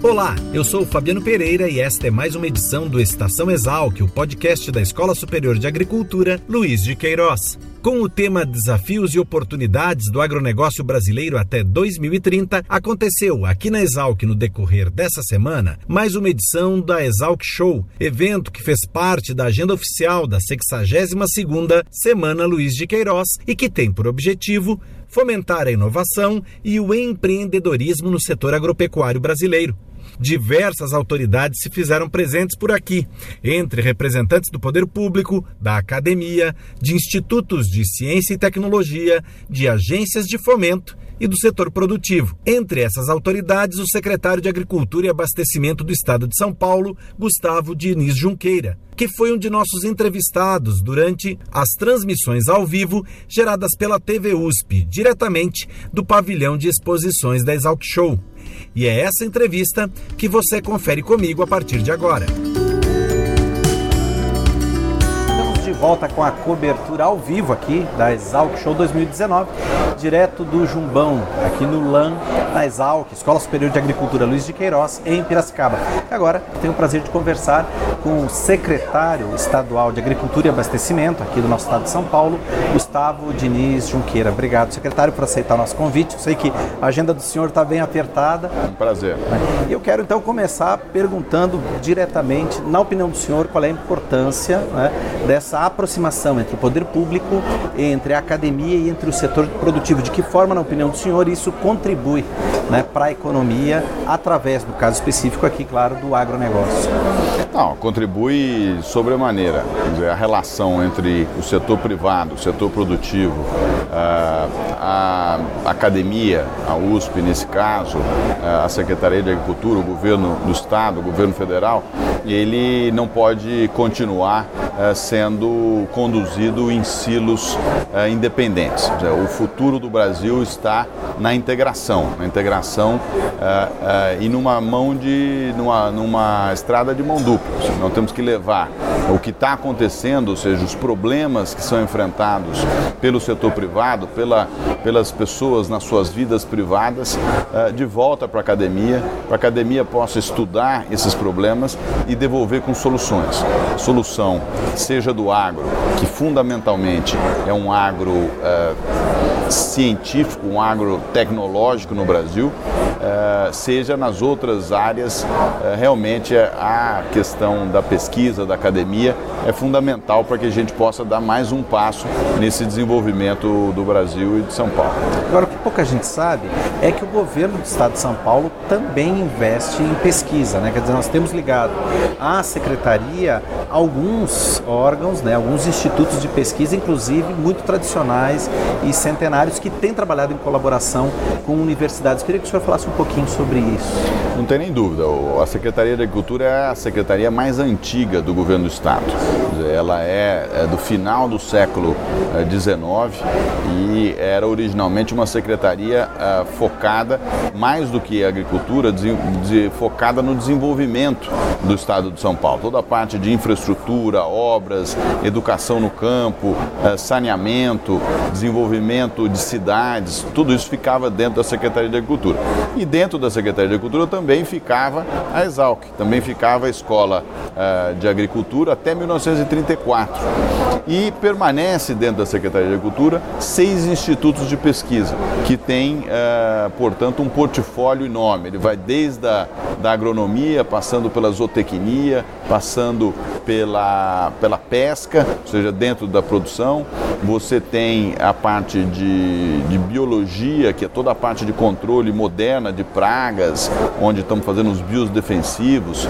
Olá, eu sou Fabiano Pereira e esta é mais uma edição do Estação Exalc, o podcast da Escola Superior de Agricultura Luiz de Queiroz. Com o tema Desafios e Oportunidades do Agronegócio Brasileiro até 2030, aconteceu aqui na Exalc no decorrer dessa semana mais uma edição da Exalc Show, evento que fez parte da agenda oficial da 62ª Semana Luiz de Queiroz e que tem por objetivo fomentar a inovação e o empreendedorismo no setor agropecuário brasileiro. Diversas autoridades se fizeram presentes por aqui, entre representantes do poder público, da academia, de institutos de ciência e tecnologia, de agências de fomento e do setor produtivo. Entre essas autoridades, o secretário de Agricultura e Abastecimento do Estado de São Paulo, Gustavo Diniz Junqueira, que foi um de nossos entrevistados durante as transmissões ao vivo geradas pela TV USP, diretamente do pavilhão de exposições da Exalc Show. E é essa entrevista que você confere comigo a partir de agora. Volta com a cobertura ao vivo aqui da Exalc Show 2019, direto do Jumbão, aqui no LAN na Exalc, Escola Superior de Agricultura Luiz de Queiroz, em Piracicaba. E agora tenho o prazer de conversar com o secretário estadual de Agricultura e Abastecimento aqui do nosso estado de São Paulo, Gustavo Diniz Junqueira. Obrigado, secretário, por aceitar o nosso convite. Eu sei que a agenda do senhor está bem apertada. Um prazer. E eu quero então começar perguntando diretamente, na opinião do senhor, qual é a importância né, dessa aproximação entre o poder público, entre a academia e entre o setor produtivo. De que forma, na opinião do senhor, isso contribui né, para a economia através, no caso específico aqui, claro, do agronegócio? Não, contribui sobremaneira. A relação entre o setor privado, o setor produtivo, a, academia, a USP nesse caso, a Secretaria de Agricultura, o governo do Estado, o governo federal, ele não pode continuar sendo conduzido em silos independentes. O futuro do Brasil está na integração, na integração e numa mão de, numa, numa estrada de mão dupla. Nós temos que levar o que está acontecendo, ou seja, os problemas que são enfrentados pelo setor privado, pela, pelas pessoas nas suas vidas privadas, de volta para a academia, para a academia possa estudar esses problemas e devolver com soluções. Solução seja do agro, que fundamentalmente é um agro uh, científico, um agro tecnológico no Brasil, uh, seja nas outras áreas, uh, realmente a questão da pesquisa, da academia, é fundamental para que a gente possa dar mais um passo nesse desenvolvimento do Brasil e de São Paulo. Agora, o que pouca gente sabe é que o governo do estado de São Paulo também investe em pesquisa, né? Quer dizer, nós temos ligado à secretaria alguns órgãos, né, alguns institutos de pesquisa, inclusive muito tradicionais e centenários, que têm trabalhado em colaboração com universidades. Queria que o senhor falasse um pouquinho sobre isso. Não tem nem dúvida. A Secretaria de Agricultura é a secretaria mais antiga do governo do Estado. Ela é, é do final do século XIX é, e era originalmente uma secretaria uh, focada, mais do que a agricultura, focada no desenvolvimento do Estado de São Paulo. Toda a parte de infraestrutura, obras, educação no campo, uh, saneamento, desenvolvimento de cidades, tudo isso ficava dentro da Secretaria de Agricultura. E dentro da Secretaria de Agricultura também ficava a Exalc, também ficava a Escola uh, de Agricultura até 1934. E permanece dentro da Secretaria de Agricultura seis institutos de pesquisa, que têm, uh, portanto, um portfólio enorme. Ele vai desde a da agronomia, passando pela zootecnia, passando pela, pela pesca, ou seja, dentro da produção. Você tem a parte de, de biologia, que é toda a parte de controle moderna de pragas, onde estamos fazendo os biodefensivos, uh,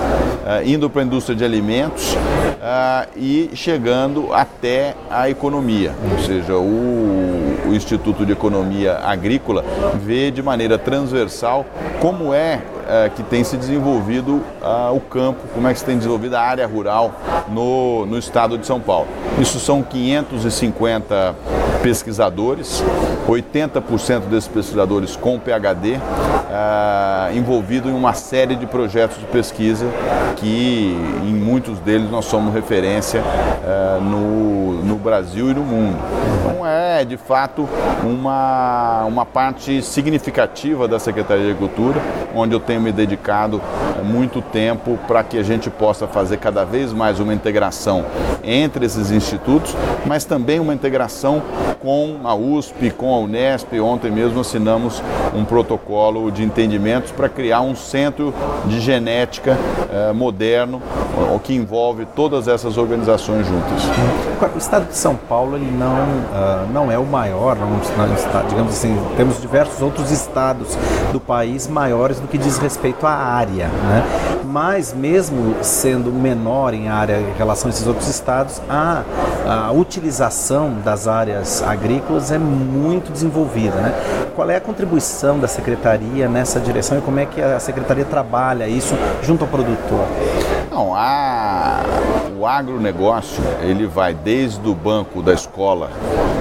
indo para a indústria de alimentos uh, e chegando até a economia, ou seja, o, o Instituto de Economia Agrícola vê de maneira transversal como é uh, que tem se desenvolvido uh, o campo, como é que se tem desenvolvido a área rural no, no estado de São Paulo. Isso são 550 pesquisadores, 80% desses pesquisadores com PhD, uh, envolvido em uma série de projetos de pesquisa que em muitos deles nós somos referência uh, no, no Brasil e no mundo. Então é de fato uma, uma parte significativa da Secretaria de Agricultura, onde eu tenho me dedicado uh, muito tempo para que a gente possa fazer cada vez mais uma integração entre esses institutos, mas também uma integração com a USP, com a Unesp. Ontem mesmo assinamos um protocolo de entendimentos para criar um centro de genética eh, moderno, o que envolve todas essas organizações juntas. O estado de São Paulo ele não, uh, não é o maior, não, não, digamos assim, temos diversos outros estados do país maiores do que diz respeito à área, né? mas mesmo sendo menor em área em relação a esses outros estados, a, a utilização das áreas agrícolas é muito desenvolvida. Né? Qual é a contribuição da secretaria nessa direção e como é que a secretaria trabalha isso junto ao produtor? Não, a, o agronegócio ele vai desde o banco da escola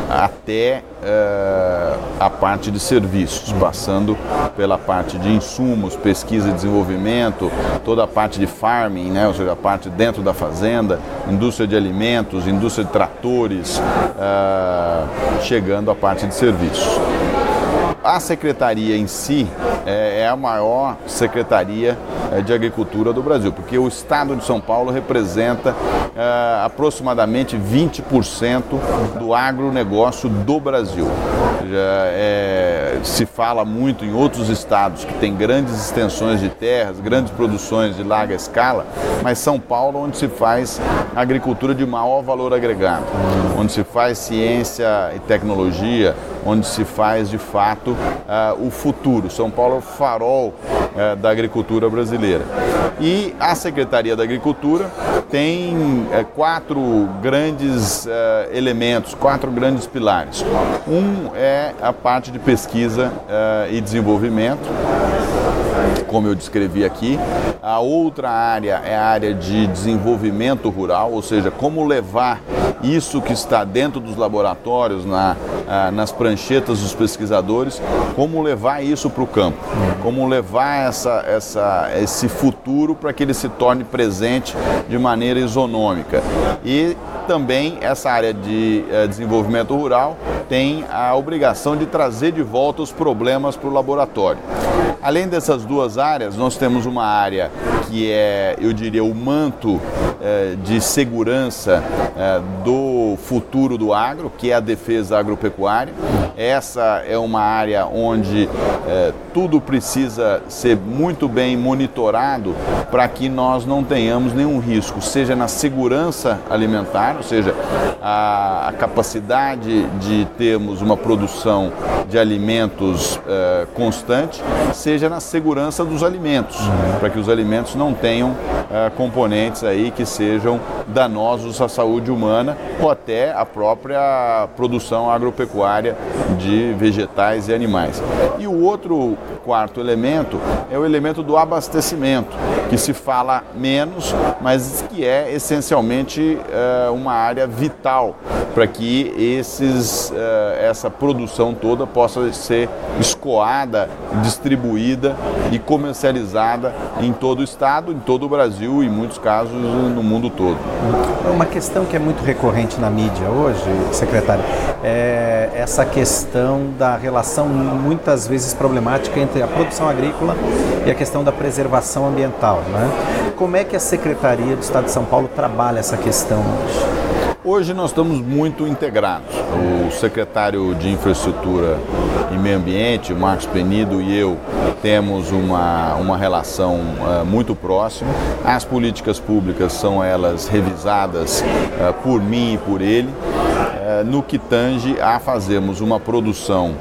até uh, a parte de serviços, passando pela parte de insumos, pesquisa e desenvolvimento, toda a parte de farming, né, ou seja, a parte dentro da fazenda, indústria de alimentos, indústria de tratores, uh, chegando à parte de serviços. A secretaria em si é, é a maior secretaria é, de agricultura do Brasil, porque o estado de São Paulo representa é, aproximadamente 20% do agronegócio do Brasil. Já, é, se fala muito em outros estados que têm grandes extensões de terras, grandes produções de larga escala, mas São Paulo onde se faz agricultura de maior valor agregado, onde se faz ciência e tecnologia, onde se faz de fato uh, o futuro. São Paulo é o farol uh, da agricultura brasileira. E a Secretaria da Agricultura tem uh, quatro grandes elementos, quatro grandes pilares. Um é a parte de pesquisa e desenvolvimento como eu descrevi aqui. A outra área é a área de desenvolvimento rural, ou seja, como levar isso que está dentro dos laboratórios, na, ah, nas pranchetas dos pesquisadores, como levar isso para o campo, como levar essa, essa, esse futuro para que ele se torne presente de maneira isonômica. E também essa área de eh, desenvolvimento rural tem a obrigação de trazer de volta os problemas para o laboratório. Além dessas duas áreas, nós temos uma área que é, eu diria, o manto de segurança eh, do futuro do agro, que é a defesa agropecuária. Essa é uma área onde eh, tudo precisa ser muito bem monitorado para que nós não tenhamos nenhum risco, seja na segurança alimentar, ou seja, a, a capacidade de termos uma produção de alimentos constante, seja na segurança dos alimentos, para que os alimentos não tenham componentes aí que sejam danosos à saúde humana ou até à própria produção agropecuária de vegetais e animais. E o outro quarto elemento é o elemento do abastecimento, que se fala menos, mas que é essencialmente é, uma área vital para que esses, é, essa produção toda possa ser escoada, distribuída e comercializada em todo o estado, em todo o Brasil e em muitos casos no mundo todo. Uma questão que é muito recorrente na mídia hoje, secretário, é essa questão da relação muitas vezes problemática entre a produção agrícola e a questão da preservação ambiental. Né? Como é que a Secretaria do Estado de São Paulo trabalha essa questão hoje? Hoje nós estamos muito integrados. O secretário de Infraestrutura e Meio Ambiente, Marcos Penido, e eu temos uma, uma relação uh, muito próxima. As políticas públicas são elas revisadas uh, por mim e por ele, no que tange a fazermos uma produção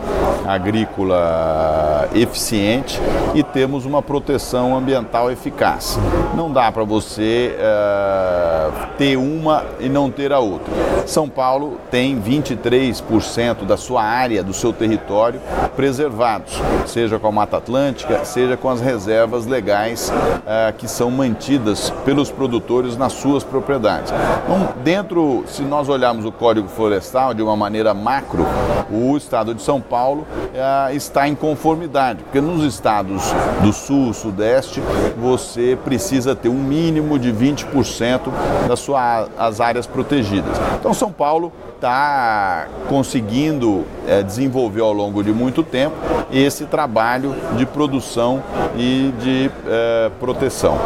agrícola eficiente e temos uma proteção ambiental eficaz. Não dá para você uh, ter uma e não ter a outra. São Paulo tem 23% da sua área, do seu território preservados, seja com a Mata Atlântica, seja com as reservas legais uh, que são mantidas pelos produtores nas suas propriedades. Então, dentro, se nós olharmos o Código Florestal de uma maneira macro, o Estado de São Paulo uh, está em conformidade, porque nos estados do Sul, Sudeste, você precisa ter um mínimo de 20% das suas áreas protegidas. Então, São Paulo está conseguindo é, desenvolver ao longo de muito tempo esse trabalho de produção e de é, proteção.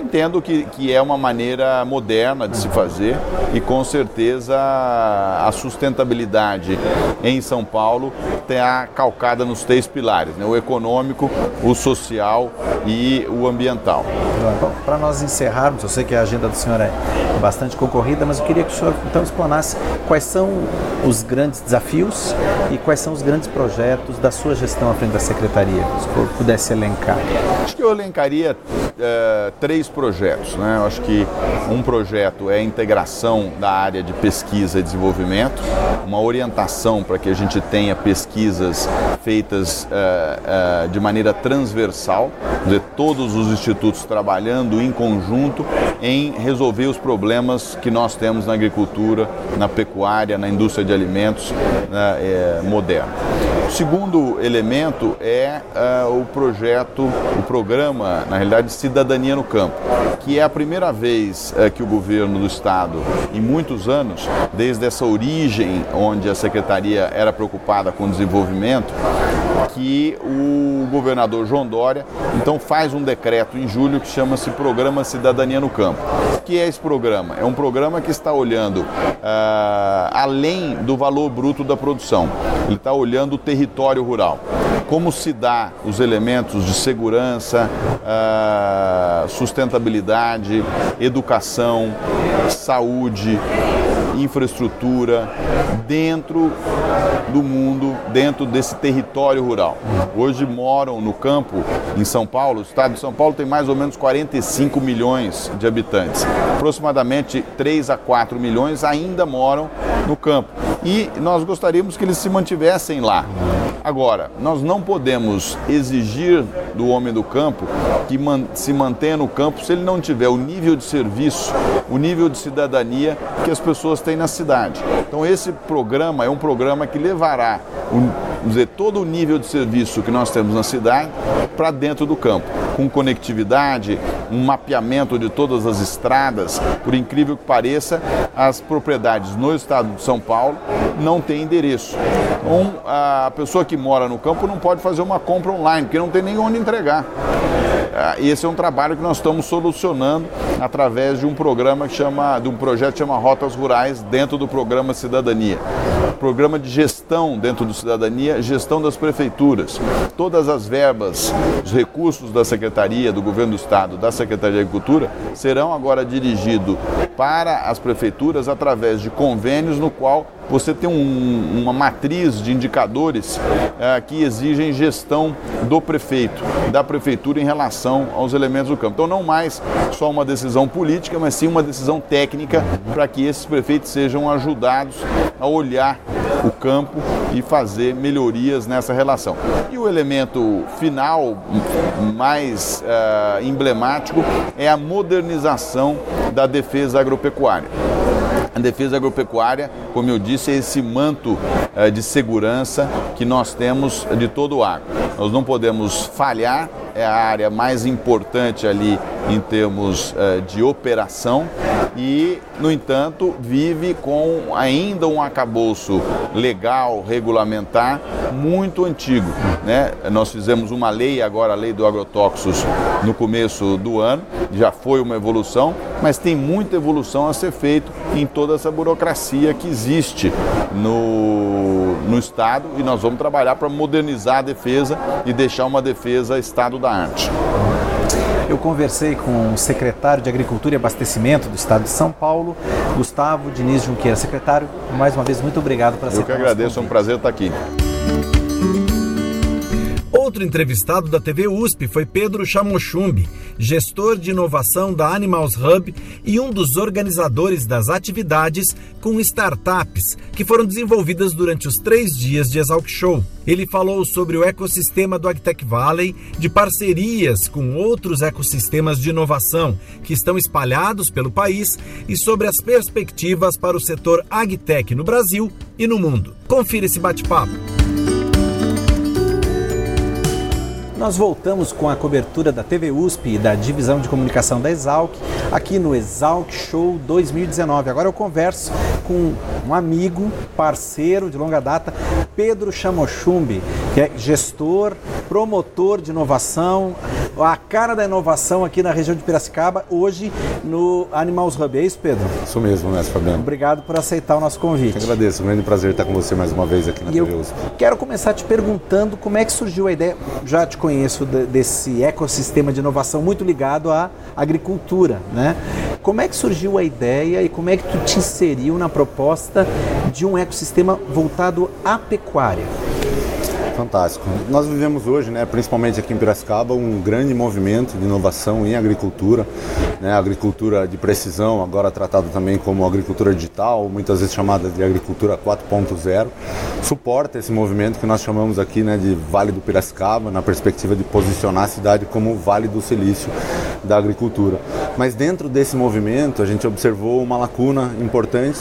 Entendo que, que é uma maneira moderna de se fazer e com certeza a sustentabilidade em São Paulo está calcada nos três pilares, né? o econômico, o social e o ambiental. Para nós encerrarmos, eu sei que a agenda do senhor é bastante concorrida, mas eu queria que o senhor então explanasse quais são os grandes desafios e quais são os grandes projetos da sua gestão à frente da Secretaria, se pudesse elencar. Acho que eu elencaria é, três projetos. Né? Eu acho que um projeto é a integração da área de pesquisa e desenvolvimento, uma orientação para que a gente tenha pesquisas feitas é, é, de maneira transversal, dizer, todos os institutos trabalhando em conjunto em resolver os problemas que nós temos na agricultura, na pecuária, na indústria de alimentos né, é, moderna. O segundo elemento é uh, o projeto, o programa, na realidade, Cidadania no Campo, que é a primeira vez uh, que o governo do Estado, em muitos anos, desde essa origem onde a Secretaria era preocupada com o desenvolvimento, que o governador João Dória então faz um decreto em julho que chama-se Programa Cidadania no Campo. O que é esse programa? É um programa que está olhando uh, além do valor bruto da produção. Ele está olhando o território rural. Como se dá os elementos de segurança, uh, sustentabilidade, educação, saúde, infraestrutura dentro do mundo, dentro desse território rural. Hoje moram no campo, em São Paulo, o estado de São Paulo tem mais ou menos 45 milhões de habitantes. Aproximadamente 3 a 4 milhões ainda moram no campo. E nós gostaríamos que eles se mantivessem lá. Agora, nós não podemos exigir do homem do campo que se mantenha no campo se ele não tiver o nível de serviço, o nível de cidadania que as pessoas têm na cidade. Então, esse programa é um programa que levará dizer, todo o nível de serviço que nós temos na cidade para dentro do campo, com conectividade, um mapeamento de todas as estradas. Por incrível que pareça, as propriedades no estado de São Paulo não têm endereço. Então, a pessoa que mora no campo não pode fazer uma compra online, porque não tem nem onde entregar. Ah, esse é um trabalho que nós estamos solucionando através de um programa que chama, de um projeto que chama Rotas Rurais dentro do programa Cidadania. Programa de gestão dentro do Cidadania, gestão das prefeituras. Todas as verbas, os recursos da Secretaria, do Governo do Estado, da Secretaria de Agricultura, serão agora dirigidos para as prefeituras através de convênios no qual você tem um, uma matriz de indicadores é, que exigem gestão do prefeito, da prefeitura em relação aos elementos do campo. Então, não mais só uma decisão política, mas sim uma decisão técnica para que esses prefeitos sejam ajudados a olhar o campo e fazer melhorias nessa relação. E o elemento final, mais uh, emblemático, é a modernização da defesa agropecuária. A defesa agropecuária, como eu disse, é esse manto eh, de segurança que nós temos de todo o agro. Nós não podemos falhar, é a área mais importante ali em termos eh, de operação e, no entanto, vive com ainda um acabouço legal, regulamentar, muito antigo. Né? Nós fizemos uma lei, agora a lei do agrotóxicos, no começo do ano, já foi uma evolução, mas tem muita evolução a ser feito em toda essa burocracia que existe no, no Estado e nós vamos trabalhar para modernizar a defesa e deixar uma defesa estado da arte. Eu conversei com o secretário de Agricultura e Abastecimento do Estado de São Paulo, Gustavo Diniz Junqueira. Secretário, mais uma vez, muito obrigado por aceitar Eu que agradeço, é um prazer estar aqui. Outro entrevistado da TV USP foi Pedro Chamochumbi, gestor de inovação da Animals Hub e um dos organizadores das atividades com startups que foram desenvolvidas durante os três dias de Exalc Show. Ele falou sobre o ecossistema do AgTech Valley, de parcerias com outros ecossistemas de inovação que estão espalhados pelo país e sobre as perspectivas para o setor AgTech no Brasil e no mundo. Confira esse bate-papo. Nós voltamos com a cobertura da TV USP e da divisão de comunicação da Exalc, aqui no Exalc Show 2019. Agora eu converso com um amigo, parceiro de longa data, Pedro Chamochumbi, que é gestor, promotor de inovação, a cara da inovação aqui na região de Piracicaba, hoje no Animals Hub. É isso, Pedro? Isso mesmo, mestre Fabiano. Obrigado por aceitar o nosso convite. Eu agradeço, um grande prazer estar com você mais uma vez aqui na e TV USP. Quero começar te perguntando como é que surgiu a ideia, já te conheço de, desse ecossistema de inovação muito ligado à agricultura, né? Como é que surgiu a ideia e como é que tu te inseriu na proposta de um ecossistema voltado à pecuária? Fantástico. Nós vivemos hoje, né, principalmente aqui em Piracicaba, um grande movimento de inovação em agricultura, né, agricultura de precisão, agora tratada também como agricultura digital, muitas vezes chamada de agricultura 4.0, suporta esse movimento que nós chamamos aqui né, de Vale do Piracicaba, na perspectiva de posicionar a cidade como o Vale do Silício da agricultura. Mas dentro desse movimento, a gente observou uma lacuna importante,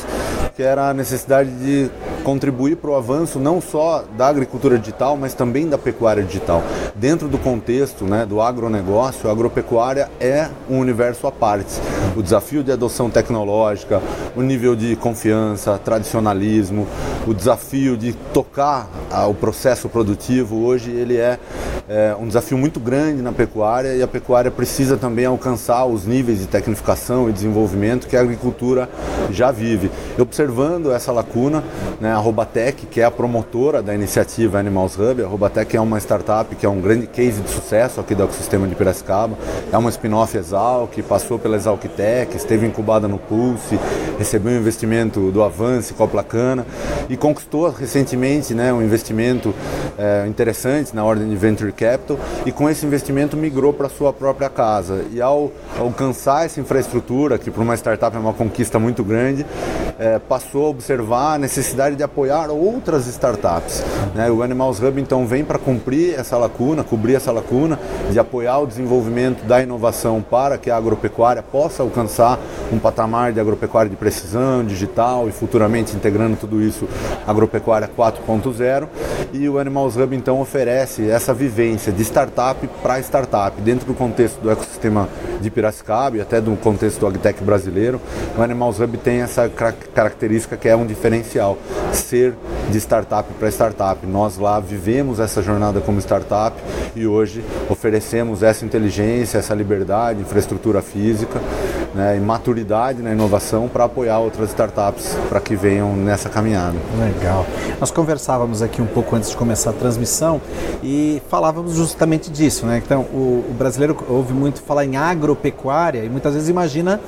que era a necessidade de contribuir para o avanço não só da agricultura digital, mas também da pecuária digital. Dentro do contexto né, do agronegócio, a agropecuária é um universo à parte. O desafio de adoção tecnológica, o nível de confiança, tradicionalismo, o desafio de tocar ah, o processo produtivo, hoje ele é, é um desafio muito grande na pecuária e a pecuária precisa também alcançar os níveis de tecnificação e desenvolvimento que a agricultura já vive. Observando essa lacuna, né, Robatec, que é a promotora da iniciativa Animals Hub, a Robatec é uma startup que é um grande case de sucesso aqui do ecossistema de Piracicaba, é uma spin-off Exalc, passou pela Exalctec, esteve incubada no Pulse, recebeu um investimento do Avance, Coplacana e conquistou recentemente né, um investimento é, interessante na ordem de Venture Capital e com esse investimento migrou para sua própria casa. E ao alcançar essa infraestrutura, que para uma startup é uma conquista muito grande, é, passou a observar a necessidade de apoiar outras startups. Né? O Animals Hub então vem para cumprir essa lacuna, cobrir essa lacuna, de apoiar o desenvolvimento da inovação para que a agropecuária possa alcançar um patamar de agropecuária de precisão, digital e futuramente integrando tudo isso agropecuária 4.0. E o Animals Hub então oferece essa vivência de startup para startup dentro do contexto do ecossistema de Piracicaba e até do contexto do agtech brasileiro. O Animals Hub tem essa característica que é um diferencial, ser de startup para startup. Nós lá vivemos essa jornada como startup e hoje oferecemos essa inteligência, essa liberdade, infraestrutura física né, e maturidade na inovação para apoiar outras startups para que venham nessa caminhada. Legal. Nós conversávamos aqui um pouco antes de começar a transmissão e falávamos justamente disso, né? Então, o, o brasileiro ouve muito falar em agropecuária e muitas vezes imagina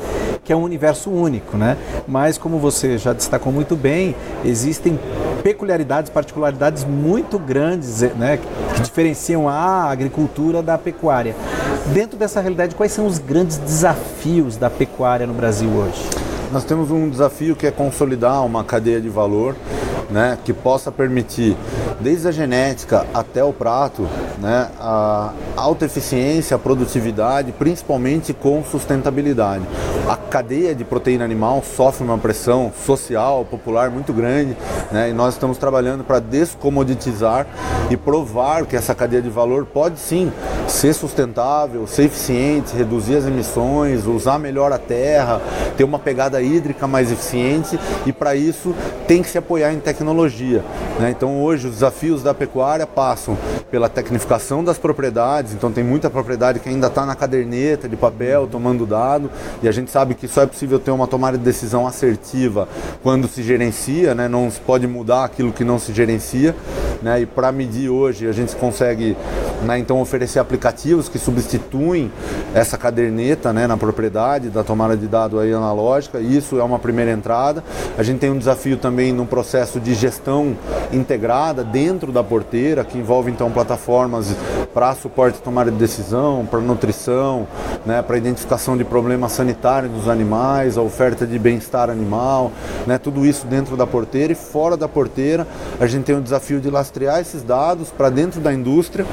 que é um universo único, né? Mas como você já destacou muito bem, existem peculiaridades, particularidades muito grandes, né, que diferenciam a agricultura da pecuária. Dentro dessa realidade, quais são os grandes desafios da pecuária no Brasil hoje? Nós temos um desafio que é consolidar uma cadeia de valor né, que possa permitir, desde a genética até o prato, né, a alta eficiência, a produtividade, principalmente com sustentabilidade. A cadeia de proteína animal sofre uma pressão social, popular muito grande, né, e nós estamos trabalhando para descomoditizar e provar que essa cadeia de valor pode sim ser sustentável, ser eficiente, reduzir as emissões, usar melhor a terra, ter uma pegada hídrica mais eficiente e para isso tem que se apoiar em tecnologia. Né? Então hoje os desafios da pecuária passam pela tecnificação das propriedades, então tem muita propriedade que ainda está na caderneta de papel, tomando dado, e a gente sabe que só é possível ter uma tomada de decisão assertiva quando se gerencia, né? não se pode mudar aquilo que não se gerencia, né? e para medir hoje a gente consegue né, então oferecer aplicativos que substituem essa caderneta né, na propriedade da tomada de dado aí analógica. Isso é uma primeira entrada. A gente tem um desafio também no processo de gestão integrada dentro da porteira, que envolve então plataformas para suporte de tomada de decisão, para nutrição, né, para identificação de problemas sanitários dos animais, a oferta de bem-estar animal, né, tudo isso dentro da porteira e fora da porteira. A gente tem o desafio de lastrear esses dados para dentro da indústria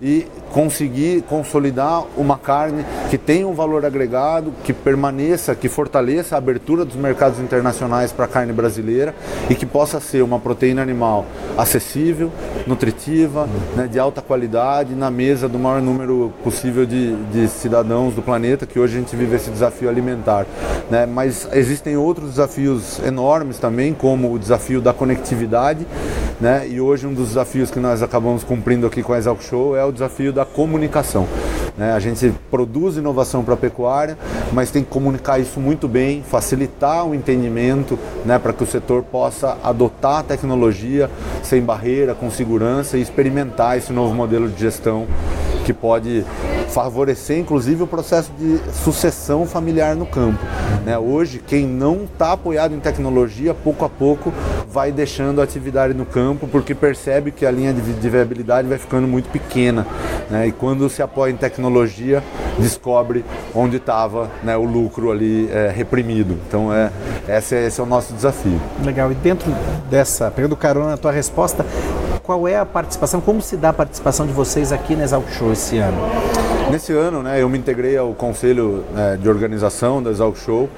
e conseguir consolidar uma carne que tenha um valor agregado, que permaneça, que fortaleça a abertura dos mercados internacionais para a carne brasileira e que possa ser uma proteína animal acessível, nutritiva, né, de alta qualidade, na mesa do maior número possível de, de, cidadãos do planeta, que hoje a gente vive esse desafio alimentar. Né? Mas existem outros desafios enormes também, como o desafio da conectividade, né? e hoje um dos desafios que nós acabamos cumprindo aqui com a Exalc Show é o desafio da comunicação. Né? A gente produz inovação para a pecuária, mas tem que comunicar isso muito bem, facilitar o entendimento né, para que o setor possa adotar a tecnologia sem barreira, com segurança e experimentar esse novo modelo de gestão que pode favorecer inclusive o processo de sucessão familiar no campo. Né? Hoje, quem não está apoiado em tecnologia, pouco a pouco vai deixando a atividade no campo porque percebe que a linha de, de viabilidade vai ficando muito pequena. Né? E quando se apoia em tecnologia, descobre onde estava né, o lucro ali é, reprimido. Então, é, esse, é, esse é o nosso desafio. Legal. E dentro dessa, pegando carona na tua resposta, qual é a participação, como se dá a participação de vocês aqui na Exalc Show esse ano? Nesse ano, né, eu me integrei ao conselho né, de organização da Exalc Show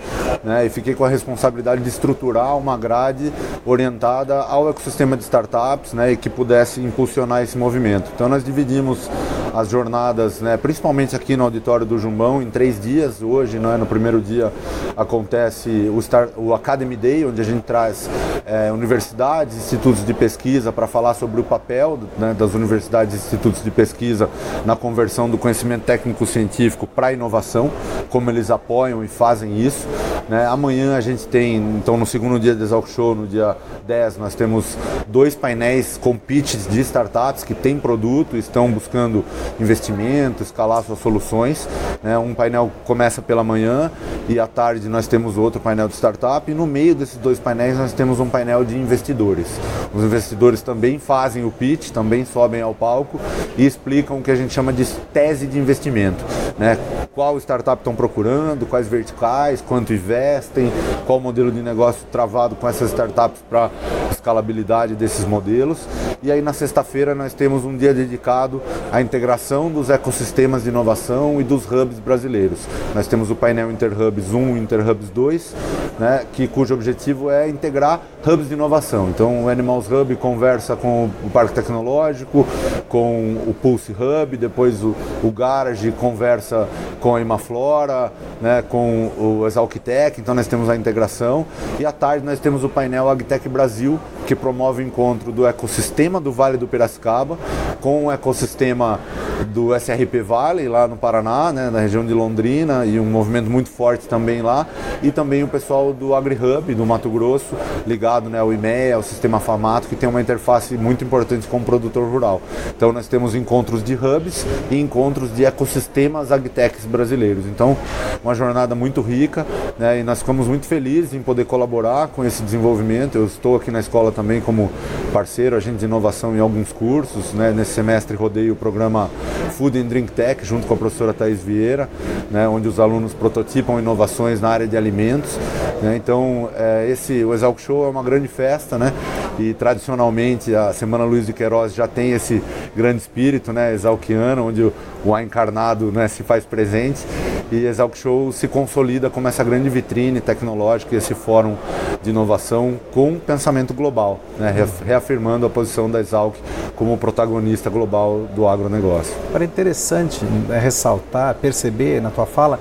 né, e fiquei com a responsabilidade de estruturar uma grade orientada ao ecossistema de startups né, e que pudesse impulsionar esse movimento. Então nós dividimos as jornadas, né, principalmente aqui no auditório do Jumbão, em três dias. Hoje, né, no primeiro dia, acontece o, Star, o Academy Day, onde a gente traz é, universidades, institutos de pesquisa para falar sobre o papel né, das universidades e institutos de pesquisa na conversão do conhecimento técnico-científico para a inovação, como eles apoiam e fazem isso. Né. Amanhã a gente tem, então no segundo dia do Exalc Show, no dia 10, nós temos dois painéis com pitches de startups que têm produto, estão buscando investimento, escalar suas soluções. Né? Um painel começa pela manhã e à tarde nós temos outro painel de startup e no meio desses dois painéis nós temos um painel de investidores. Os investidores também fazem o pitch, também sobem ao palco e explicam o que a gente chama de tese de investimento. Né? Qual startup estão procurando, quais verticais, quanto investem, qual modelo de negócio travado com essas startups para escalabilidade desses modelos. E aí na sexta-feira nós temos um dia dedicado à integração dos ecossistemas de inovação e dos hubs brasileiros. Nós temos o painel Interhubs 1 e Interhubs 2, né, que, cujo objetivo é integrar hubs de inovação. Então o Animals Hub conversa com o Parque Tecnológico, com o Pulse Hub, depois o, o Garage conversa com a Imaflora, né, com o Exalquitec, então nós temos a integração. E à tarde nós temos o painel Agtech Brasil, que promove o encontro do ecossistema do Vale do Piracicaba com o ecossistema do SRP Vale, lá no Paraná, né, na região de Londrina, e um movimento muito forte também lá, e também o pessoal do AgriHub, do Mato Grosso, ligado né, ao IMEA, ao sistema FAMATO, que tem uma interface muito importante com o produtor rural. Então nós temos encontros de hubs e encontros de ecossistemas agtechs brasileiros. Então, uma jornada muito rica, né, e nós ficamos muito felizes em poder colaborar com esse desenvolvimento. Eu estou aqui na escola também como parceiro, agente de inovação em alguns cursos, né, nesse semestre rodei o programa Food and Drink Tech junto com a professora Thais Vieira, né, onde os alunos prototipam inovações na área de alimentos. Né, então, é, esse, o Exalc Show é uma grande festa, né, e tradicionalmente a Semana Luiz de Queiroz já tem esse grande espírito né, exalquiano, onde o, A encarnado né, se faz presente e Exalc Show se consolida como essa grande vitrine tecnológica e esse fórum de inovação com pensamento global, né, reafirmando a posição da Exalc como protagonista global do agronegócio. É interessante né, ressaltar, perceber na tua fala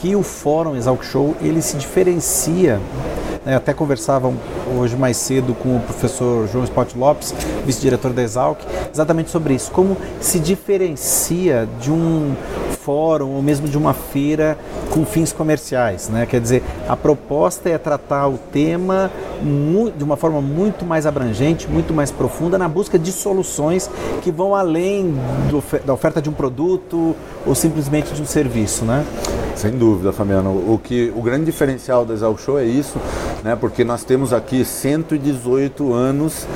que o Fórum Exalc Show ele se diferencia né, até conversava hoje mais cedo com o professor João Spot Lopes, vice-diretor da Exalc, exatamente sobre isso. Como se diferencia de um fórum ou mesmo de uma feira com fins comerciais, né? Quer dizer, a proposta é tratar o tema de uma forma muito mais abrangente, muito mais profunda, na busca de soluções que vão além do, da oferta de um produto ou simplesmente de um serviço, né? Sem dúvida, Fabiano. O que o grande diferencial da Exalc Show é isso, né? Porque nós temos aqui 118 anos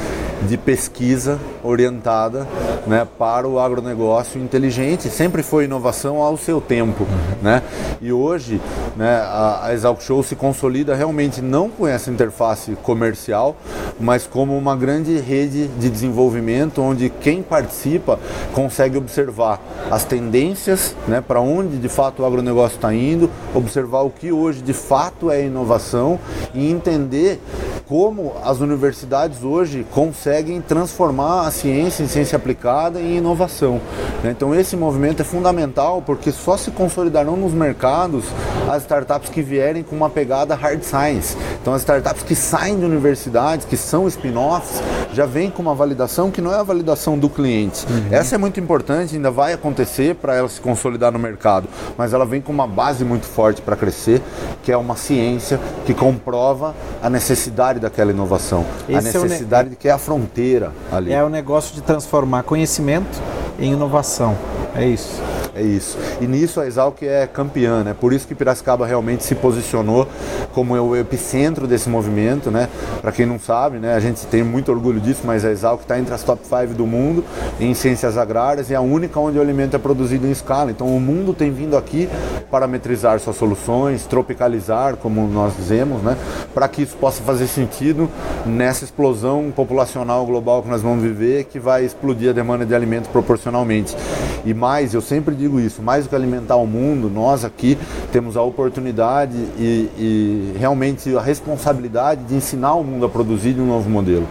de pesquisa orientada né, para o agronegócio inteligente. Sempre foi inovação ao seu tempo. Né? E hoje né, a, a Exalc Show se consolida realmente não com essa interface comercial, mas como uma grande rede de desenvolvimento onde quem participa consegue observar as tendências né, para onde de fato o agronegócio está indo, observar o que hoje de fato é inovação e entender como as universidades hoje conseguem transformar a ciência em ciência aplicada em inovação. Né? Então esse movimento é fundamental porque só se consolidarão nos mercados as startups que vierem com uma pegada hard science. Então as startups que saem de universidades, que são spin-offs, já vêm com uma validação que não é a validação do cliente. Uhum. Essa é muito importante, ainda vai acontecer para ela se consolidar no mercado, mas ela vem com uma base muito forte para crescer, que é uma ciência que comprova a necessidade daquela inovação, Esse a necessidade é de que é a fronteira ali. É o negócio de transformar conhecimento em inovação. É isso. É isso. E nisso a Exalc é campeã, né? Por isso que Piracicaba realmente se posicionou como o epicentro desse movimento, né? Para quem não sabe, né? A gente tem muito orgulho disso, mas a Exalc está entre as top 5 do mundo em ciências agrárias e é a única onde o alimento é produzido em escala. Então o mundo tem vindo aqui parametrizar suas soluções, tropicalizar, como nós dizemos, né? Para que isso possa fazer sentido nessa explosão populacional global que nós vamos viver, que vai explodir a demanda de alimento proporcionalmente. E mais, eu sempre digo isso, mais do que alimentar o mundo, nós aqui temos a oportunidade e, e realmente a responsabilidade de ensinar o mundo a produzir um novo modelo,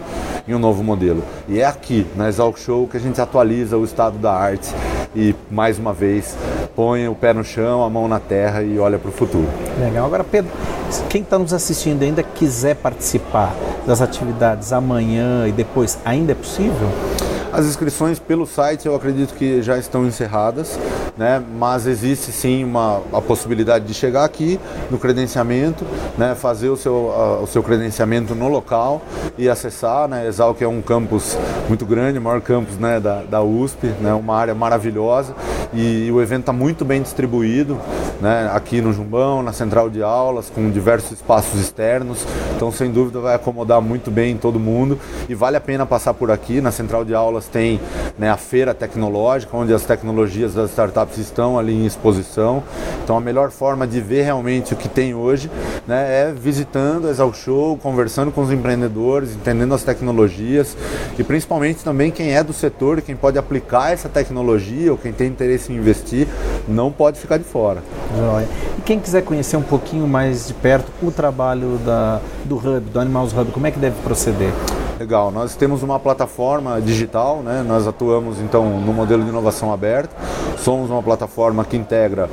em um novo modelo. E é aqui, na Exalc Show, que a gente atualiza o estado da arte e, mais uma vez, põe o pé no chão, a mão na terra e olha para o futuro. Legal. Agora, Pedro, quem está nos assistindo ainda quiser participar das atividades amanhã e depois, ainda é possível? As inscrições pelo site eu acredito que já estão encerradas, né? mas existe sim uma, a possibilidade de chegar aqui no credenciamento, né? fazer o seu, o seu credenciamento no local e acessar. Né? Exalc é um campus muito grande, o maior campus né? da, da USP, né? uma área maravilhosa e o evento está muito bem distribuído né? aqui no Jumbão, na central de aulas, com diversos espaços externos. Então, sem dúvida, vai acomodar muito bem todo mundo e vale a pena passar por aqui na central de aulas tem né, a feira tecnológica, onde as tecnologias das startups estão ali em exposição. Então a melhor forma de ver realmente o que tem hoje né, é visitando a Exalc Show, conversando com os empreendedores, entendendo as tecnologias e principalmente também quem é do setor, quem pode aplicar essa tecnologia ou quem tem interesse em investir, não pode ficar de fora. Joia. E quem quiser conhecer um pouquinho mais de perto o trabalho da, do Hub, do Animals Hub, como é que deve proceder? Legal, nós temos uma plataforma digital, né? nós atuamos então no modelo de inovação aberta, somos uma plataforma que integra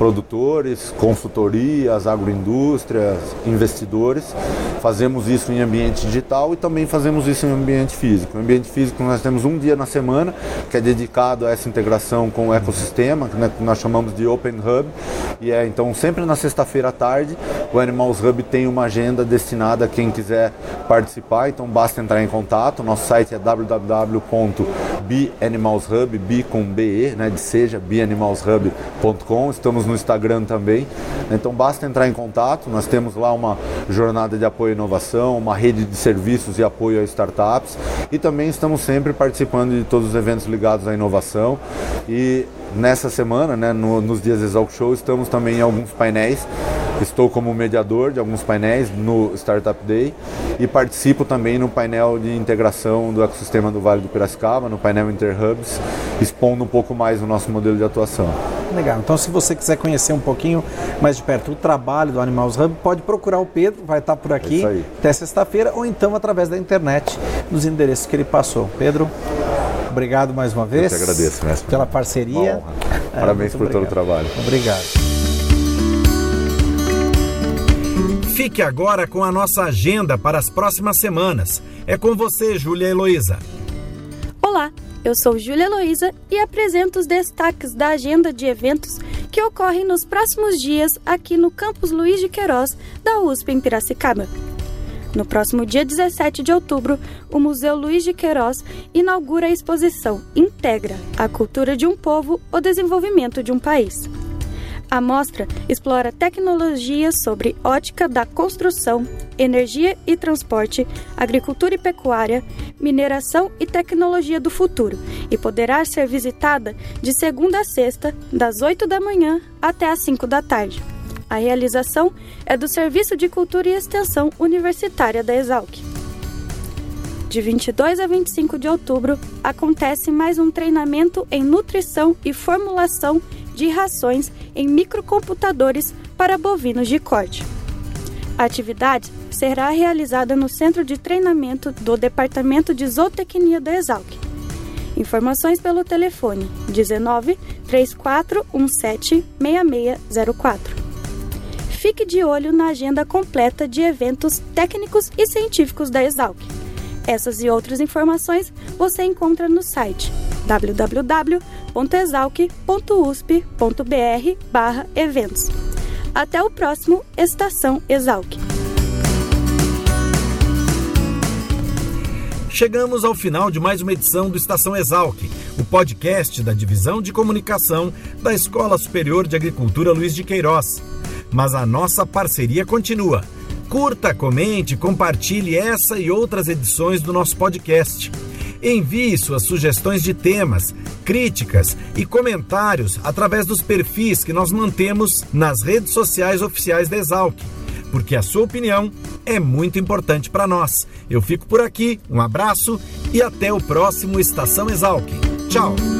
produtores, consultorias, agroindústrias, investidores. Fazemos isso em ambiente digital e também fazemos isso em ambiente físico. No ambiente físico nós temos um dia na semana que é dedicado a essa integração com o ecossistema, né, que nós chamamos de Open Hub. E é então sempre na sexta-feira à tarde o Animals Hub tem uma agenda destinada a quem quiser participar, então basta entrar em contato. Nosso site é www.beanimalshub, b com be, né, de seja, beanimalshub.com. Estamos no Instagram também. Então basta entrar em contato, nós temos lá uma jornada de apoio à inovação, uma rede de serviços e apoio a startups. E também estamos sempre participando de todos os eventos ligados à inovação. E nessa semana, né, no, nos dias Exalc Show, estamos também em alguns painéis. Estou como mediador de alguns painéis no Startup Day e participo também no painel de integração do ecossistema do Vale do Piracicaba, no painel Interhubs, expondo um pouco mais o nosso modelo de atuação. Legal. Então, se você quiser conhecer um pouquinho mais de perto o trabalho do Animals Hub, pode procurar o Pedro, vai estar por aqui até sexta-feira, ou então através da internet, nos endereços que ele passou. Pedro, Obrigado mais uma vez. Eu que agradeço, mestre. Pela parceria. É, Parabéns por obrigado. todo o trabalho. Obrigado. Fique agora com a nossa agenda para as próximas semanas. É com você, Júlia Heloísa. Olá, eu sou Júlia Heloísa e apresento os destaques da agenda de eventos que ocorrem nos próximos dias aqui no campus Luiz de Queiroz da USP em Piracicaba. No próximo dia 17 de outubro, o Museu Luiz de Queiroz inaugura a exposição Integra a Cultura de um Povo, o Desenvolvimento de um País. A mostra explora tecnologias sobre ótica da construção, energia e transporte, agricultura e pecuária, mineração e tecnologia do futuro e poderá ser visitada de segunda a sexta, das 8 da manhã até as 5 da tarde. A realização é do Serviço de Cultura e Extensão Universitária da Exalc. De 22 a 25 de outubro, acontece mais um treinamento em nutrição e formulação de rações em microcomputadores para bovinos de corte. A atividade será realizada no Centro de Treinamento do Departamento de Zootecnia da Exalc. Informações pelo telefone 19 3417 6604. Fique de olho na agenda completa de eventos técnicos e científicos da Exalc. Essas e outras informações você encontra no site www.exalc.usp.br/eventos. Até o próximo Estação Exalc. Chegamos ao final de mais uma edição do Estação Exalc, o podcast da Divisão de Comunicação da Escola Superior de Agricultura Luiz de Queiroz. Mas a nossa parceria continua. Curta, comente, compartilhe essa e outras edições do nosso podcast. Envie suas sugestões de temas, críticas e comentários através dos perfis que nós mantemos nas redes sociais oficiais da Exalc, porque a sua opinião é muito importante para nós. Eu fico por aqui, um abraço e até o próximo Estação Exalc. Tchau!